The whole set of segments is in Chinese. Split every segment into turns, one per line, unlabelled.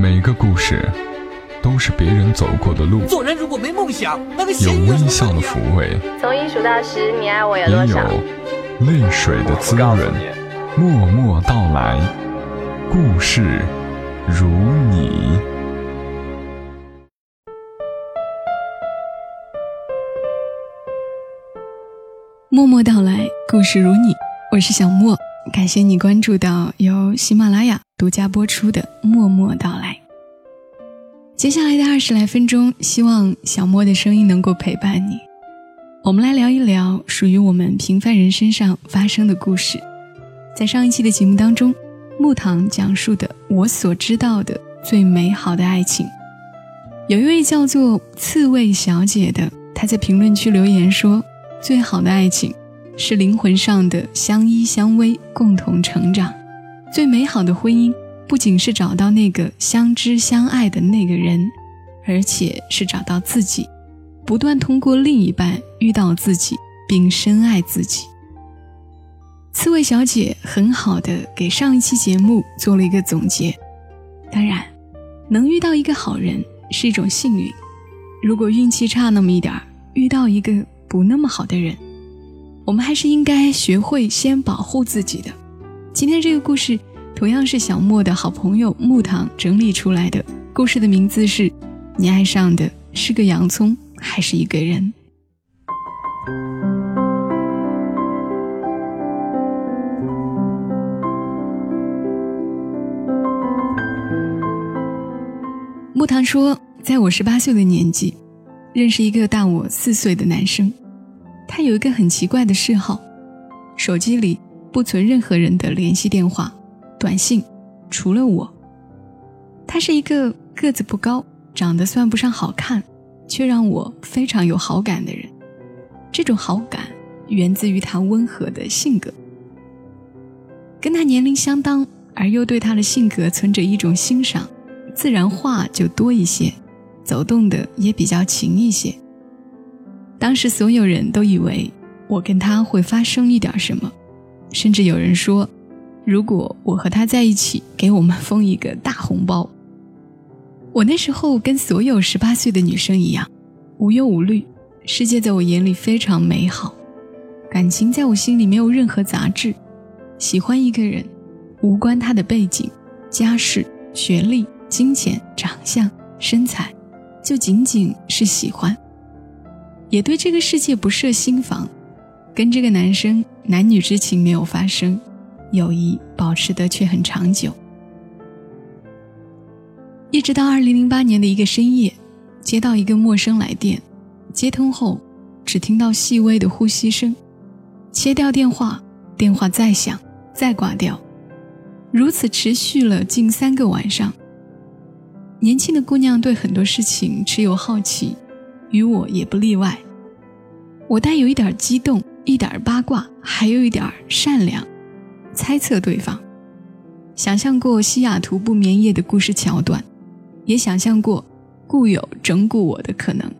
每个故事都是别人走过的路，
做人如果没梦想，那个
有微笑的抚慰，
从一数到十，你爱我有多
也？有泪水的滋润。默默到来，故事如你。
默默到来，故事如你，我是小莫，感谢你关注到由喜马拉雅独家播出的《默默到来》。接下来的二十来分钟，希望小莫的声音能够陪伴你。我们来聊一聊属于我们平凡人身上发生的故事。在上一期的节目当中，木糖讲述的我所知道的最美好的爱情，有一位叫做刺猬小姐的，她在评论区留言说。最好的爱情，是灵魂上的相依相偎，共同成长；最美好的婚姻，不仅是找到那个相知相爱的那个人，而且是找到自己，不断通过另一半遇到自己，并深爱自己。刺猬小姐很好的给上一期节目做了一个总结。当然，能遇到一个好人是一种幸运，如果运气差那么一点儿，遇到一个。不那么好的人，我们还是应该学会先保护自己的。今天这个故事同样是小莫的好朋友木糖整理出来的，故事的名字是：你爱上的是个洋葱还是一个人？木糖说，在我十八岁的年纪。认识一个大我四岁的男生，他有一个很奇怪的嗜好，手机里不存任何人的联系电话、短信，除了我。他是一个个子不高、长得算不上好看，却让我非常有好感的人。这种好感源自于他温和的性格。跟他年龄相当而又对他的性格存着一种欣赏，自然话就多一些。走动的也比较勤一些。当时所有人都以为我跟他会发生一点什么，甚至有人说，如果我和他在一起，给我们封一个大红包。我那时候跟所有十八岁的女生一样，无忧无虑，世界在我眼里非常美好，感情在我心里没有任何杂质。喜欢一个人，无关他的背景、家世、学历、金钱、长相、身材。就仅仅是喜欢，也对这个世界不设心防，跟这个男生男女之情没有发生，友谊保持的却很长久。一直到二零零八年的一个深夜，接到一个陌生来电，接通后只听到细微的呼吸声，切掉电话，电话再响，再挂掉，如此持续了近三个晚上。年轻的姑娘对很多事情持有好奇，与我也不例外。我带有一点激动，一点八卦，还有一点善良，猜测对方，想象过西雅图不眠夜的故事桥段，也想象过故友整蛊我的可能，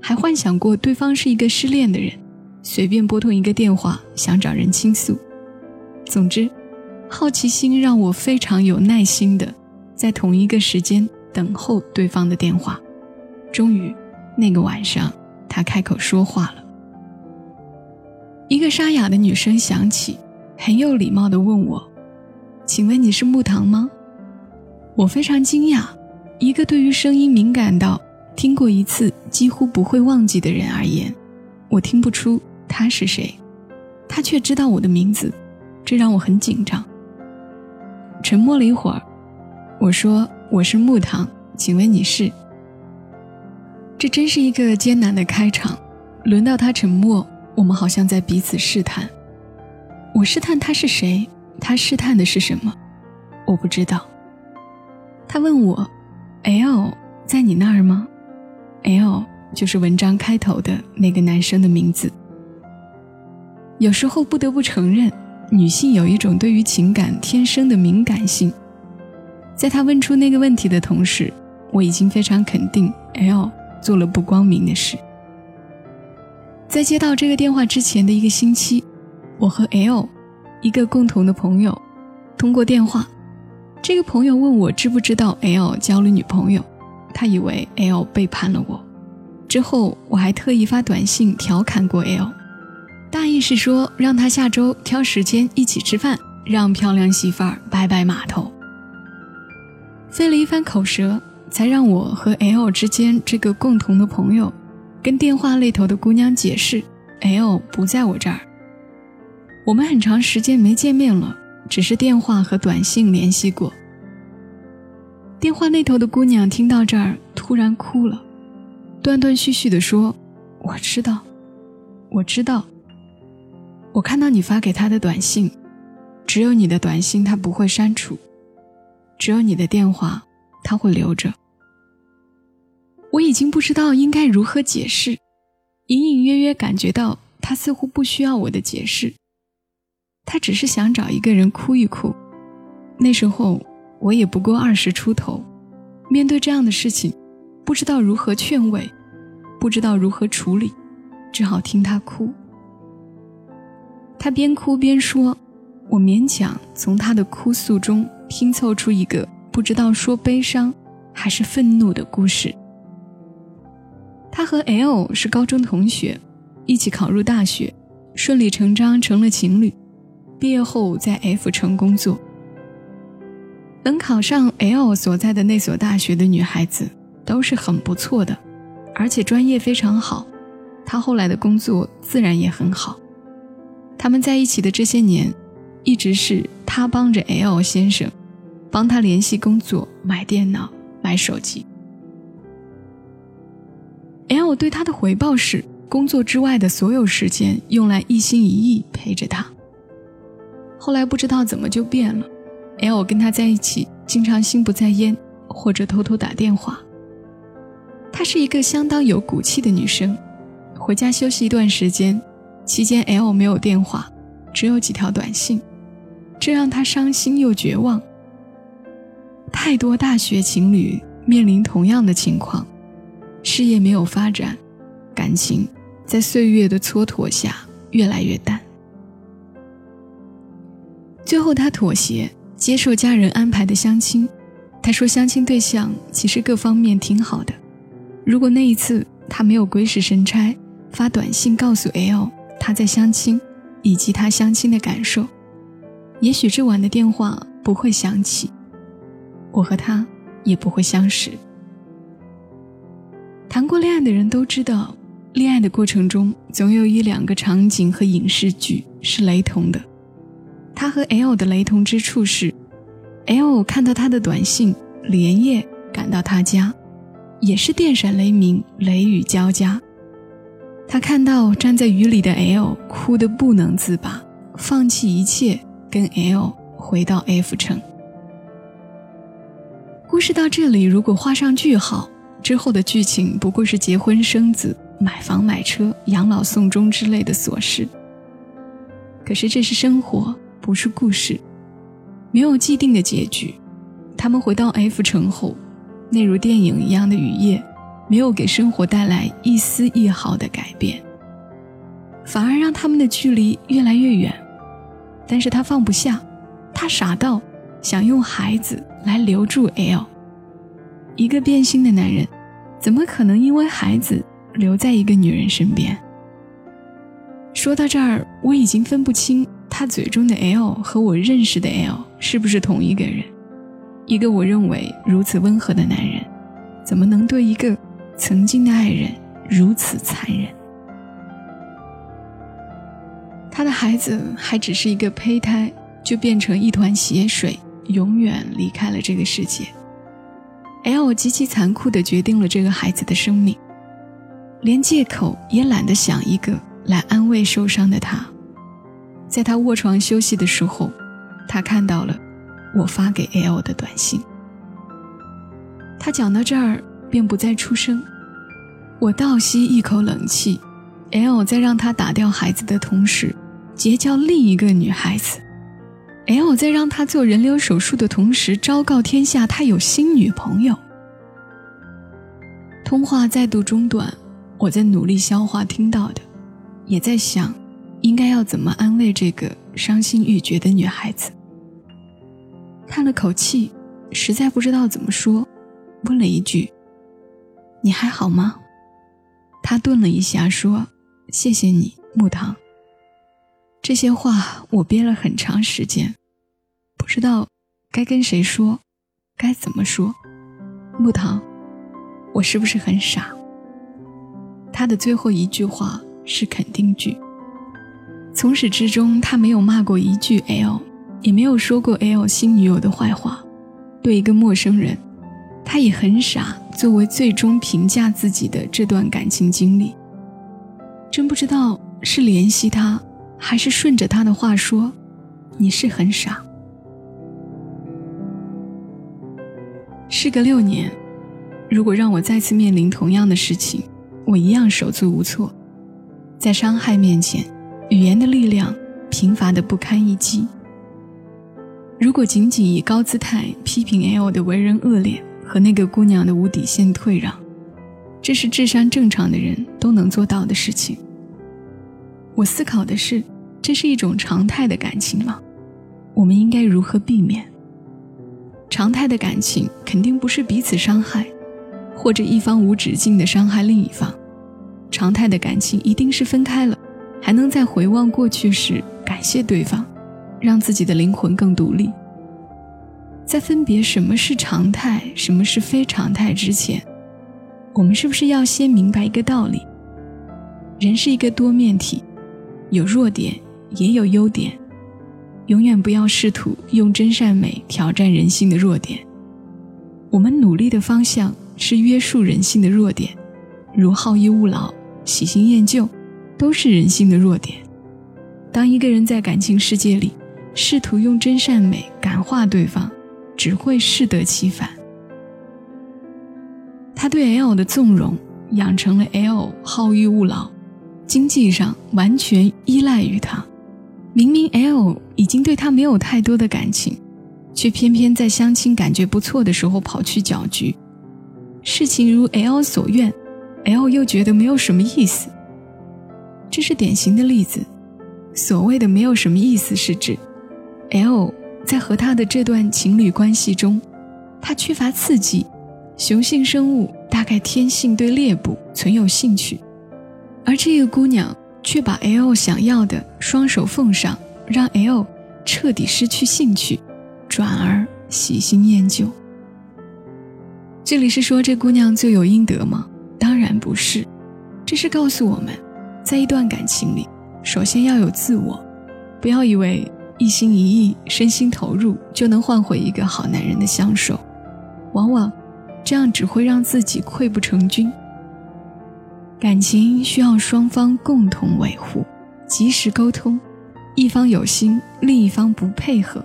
还幻想过对方是一个失恋的人，随便拨通一个电话想找人倾诉。总之，好奇心让我非常有耐心的在同一个时间。等候对方的电话，终于，那个晚上，他开口说话了。一个沙哑的女声响起，很有礼貌地问我：“请问你是木糖吗？”我非常惊讶，一个对于声音敏感到听过一次几乎不会忘记的人而言，我听不出他是谁，他却知道我的名字，这让我很紧张。沉默了一会儿，我说。我是木糖，请问你是？这真是一个艰难的开场。轮到他沉默，我们好像在彼此试探。我试探他是谁，他试探的是什么？我不知道。他问我：“L 在你那儿吗？”L 就是文章开头的那个男生的名字。有时候不得不承认，女性有一种对于情感天生的敏感性。在他问出那个问题的同时，我已经非常肯定 L 做了不光明的事。在接到这个电话之前的一个星期，我和 L 一个共同的朋友通过电话，这个朋友问我知不知道 L 交了女朋友，他以为 L 背叛了我。之后我还特意发短信调侃过 L，大意是说让他下周挑时间一起吃饭，让漂亮媳妇儿摆摆码头。费了一番口舌，才让我和 L 之间这个共同的朋友，跟电话那头的姑娘解释，L 不在我这儿。我们很长时间没见面了，只是电话和短信联系过。电话那头的姑娘听到这儿，突然哭了，断断续续地说：“我知道，我知道。我看到你发给他的短信，只有你的短信他不会删除。”只有你的电话，他会留着。我已经不知道应该如何解释，隐隐约约感觉到他似乎不需要我的解释，他只是想找一个人哭一哭。那时候我也不过二十出头，面对这样的事情，不知道如何劝慰，不知道如何处理，只好听他哭。他边哭边说，我勉强从他的哭诉中。拼凑出一个不知道说悲伤还是愤怒的故事。他和 L 是高中同学，一起考入大学，顺理成章成了情侣。毕业后在 F 城工作。能考上 L 所在的那所大学的女孩子都是很不错的，而且专业非常好。他后来的工作自然也很好。他们在一起的这些年，一直是他帮着 L 先生。帮他联系工作、买电脑、买手机。我对他的回报是，工作之外的所有时间用来一心一意陪着他。后来不知道怎么就变了，L 跟他在一起，经常心不在焉，或者偷偷打电话。她是一个相当有骨气的女生，回家休息一段时间，期间 L 没有电话，只有几条短信，这让她伤心又绝望。太多大学情侣面临同样的情况，事业没有发展，感情在岁月的蹉跎下越来越淡。最后，他妥协，接受家人安排的相亲。他说，相亲对象其实各方面挺好的。如果那一次他没有鬼使神差发短信告诉 L 他在相亲，以及他相亲的感受，也许这晚的电话不会响起。我和他也不会相识。谈过恋爱的人都知道，恋爱的过程中总有一两个场景和影视剧是雷同的。他和 L 的雷同之处是，L 看到他的短信，连夜赶到他家，也是电闪雷鸣，雷雨交加。他看到站在雨里的 L，哭得不能自拔，放弃一切，跟 L 回到 F 城。故事到这里，如果画上句号，之后的剧情不过是结婚生子、买房买车、养老送终之类的琐事。可是这是生活，不是故事，没有既定的结局。他们回到 F 城后，那如电影一样的雨夜，没有给生活带来一丝一毫的改变，反而让他们的距离越来越远。但是他放不下，他傻到想用孩子。来留住 L，一个变心的男人，怎么可能因为孩子留在一个女人身边？说到这儿，我已经分不清他嘴中的 L 和我认识的 L 是不是同一个人。一个我认为如此温和的男人，怎么能对一个曾经的爱人如此残忍？他的孩子还只是一个胚胎，就变成一团血水。永远离开了这个世界。L 极其残酷地决定了这个孩子的生命，连借口也懒得想一个来安慰受伤的他。在他卧床休息的时候，他看到了我发给 L 的短信。他讲到这儿便不再出声。我倒吸一口冷气。L 在让他打掉孩子的同时，结交另一个女孩子。L 在让他做人流手术的同时，昭告天下他有新女朋友。通话再度中断，我在努力消化听到的，也在想，应该要怎么安慰这个伤心欲绝的女孩子。叹了口气，实在不知道怎么说，问了一句：“你还好吗？”他顿了一下，说：“谢谢你，木糖。”这些话我憋了很长时间，不知道该跟谁说，该怎么说。木糖，我是不是很傻？他的最后一句话是肯定句。从始至终，他没有骂过一句 L，也没有说过 L 新女友的坏话。对一个陌生人，他也很傻。作为最终评价自己的这段感情经历，真不知道是怜惜他，还是顺着他的话说：“你是很傻。”事隔六年，如果让我再次面临同样的事情，我一样手足无措。在伤害面前，语言的力量贫乏的不堪一击。如果仅仅以高姿态批评 L 的为人恶劣和那个姑娘的无底线退让，这是智商正常的人都能做到的事情。我思考的是，这是一种常态的感情吗？我们应该如何避免？常态的感情肯定不是彼此伤害，或者一方无止境的伤害另一方。常态的感情一定是分开了，还能在回望过去时感谢对方。让自己的灵魂更独立。在分别什么是常态，什么是非常态之前，我们是不是要先明白一个道理：人是一个多面体，有弱点也有优点。永远不要试图用真善美挑战人性的弱点。我们努力的方向是约束人性的弱点，如好逸恶劳、喜新厌旧，都是人性的弱点。当一个人在感情世界里，试图用真善美感化对方，只会适得其反。他对 L 的纵容，养成了 L 好逸恶劳，经济上完全依赖于他。明明 L 已经对他没有太多的感情，却偏偏在相亲感觉不错的时候跑去搅局。事情如 L 所愿，L 又觉得没有什么意思。这是典型的例子。所谓的没有什么意思，是指。L 在和他的这段情侣关系中，他缺乏刺激，雄性生物大概天性对猎捕存有兴趣，而这个姑娘却把 L 想要的双手奉上，让 L 彻底失去兴趣，转而喜新厌旧。这里是说这姑娘罪有应得吗？当然不是，这是告诉我们，在一段感情里，首先要有自我，不要以为。一心一意、身心投入，就能换回一个好男人的相守。往往，这样只会让自己溃不成军。感情需要双方共同维护，及时沟通。一方有心，另一方不配合，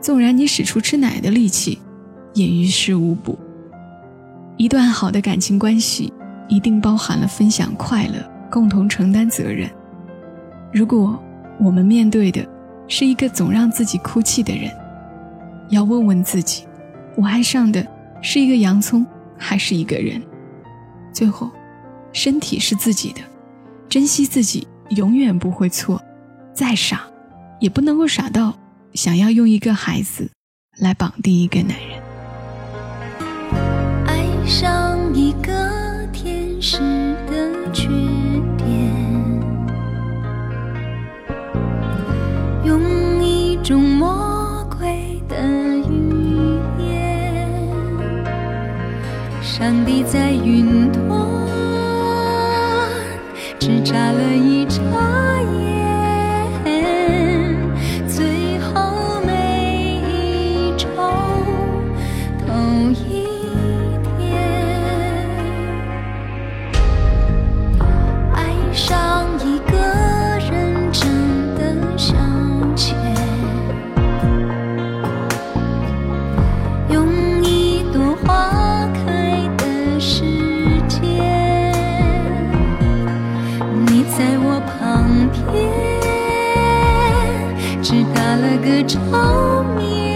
纵然你使出吃奶的力气，也于事无补。一段好的感情关系，一定包含了分享快乐、共同承担责任。如果我们面对的，是一个总让自己哭泣的人，要问问自己：我爱上的是一个洋葱，还是一个人？最后，身体是自己的，珍惜自己永远不会错。再傻，也不能够傻到想要用一个孩子来绑定一个男人。
爱上一个天使的缺点。用一种魔鬼的语言，上帝在云端只眨了一眨眼。也只打了个照面。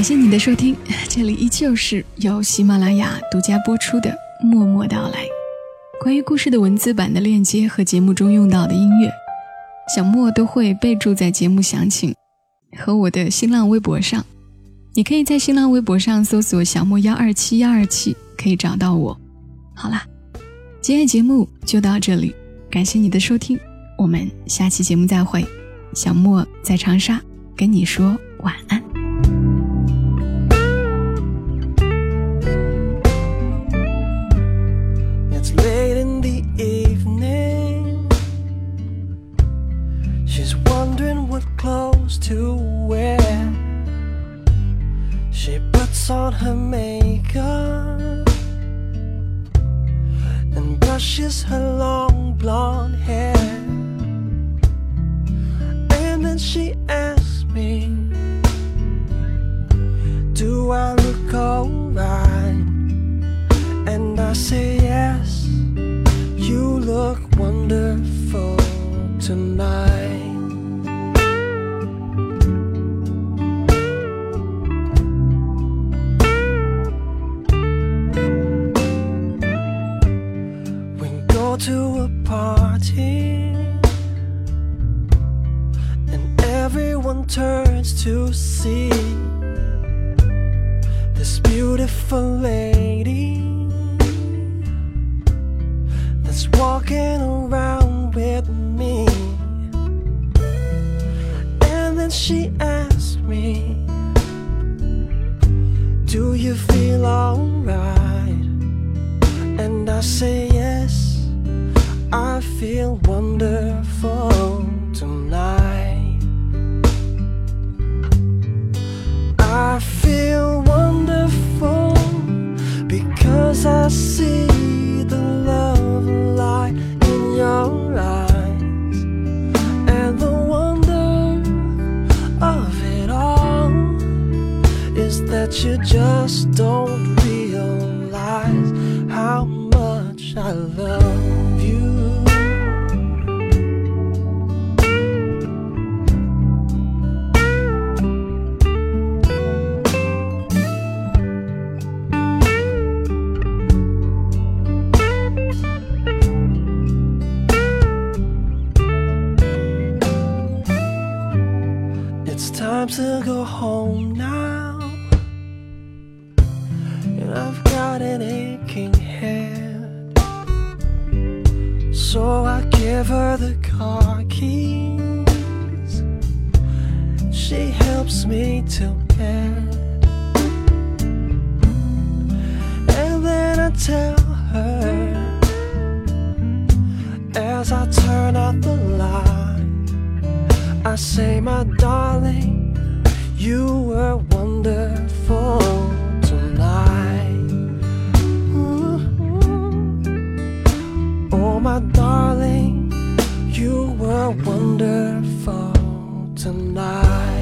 感谢你的收听，这里依旧是由喜马拉雅独家播出的《默默到来》。关于故事的文字版的链接和节目中用到的音乐，小莫都会备注在节目详情和我的新浪微博上。你可以在新浪微博上搜索“小莫幺二七幺二七”，可以找到我。好啦，今天节目就到这里，感谢你的收听，我们下期节目再会。小莫在长沙跟你说晚安。
She asks me, Do I look alright? And I say yes, you look wonderful tonight. Turns to see this beautiful that you just don't realize how much I love got an aching head. So I give her the car keys. She helps me to bed. And then I tell her as I turn out the light. I say, my darling, you were darling, you were wonderful tonight.